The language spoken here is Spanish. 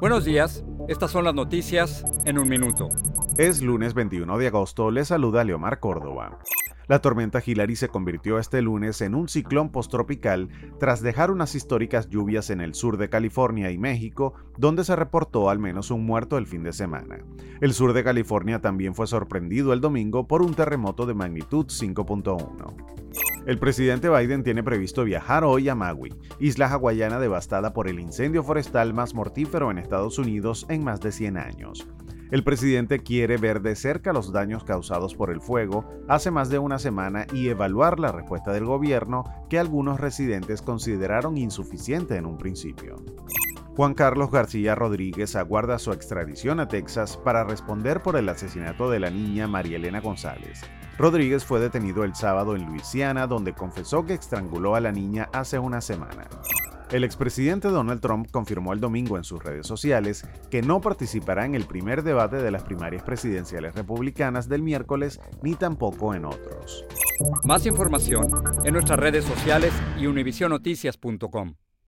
Buenos días, estas son las noticias en un minuto. Es lunes 21 de agosto, le saluda Leomar Córdoba. La tormenta Hilary se convirtió este lunes en un ciclón posttropical tras dejar unas históricas lluvias en el sur de California y México, donde se reportó al menos un muerto el fin de semana. El sur de California también fue sorprendido el domingo por un terremoto de magnitud 5.1. El presidente Biden tiene previsto viajar hoy a Maui, isla hawaiana devastada por el incendio forestal más mortífero en Estados Unidos en más de 100 años. El presidente quiere ver de cerca los daños causados por el fuego hace más de una semana y evaluar la respuesta del gobierno que algunos residentes consideraron insuficiente en un principio. Juan Carlos García Rodríguez aguarda su extradición a Texas para responder por el asesinato de la niña María Elena González. Rodríguez fue detenido el sábado en Luisiana, donde confesó que estranguló a la niña hace una semana. El expresidente Donald Trump confirmó el domingo en sus redes sociales que no participará en el primer debate de las primarias presidenciales republicanas del miércoles ni tampoco en otros. Más información en nuestras redes sociales y univisionoticias.com.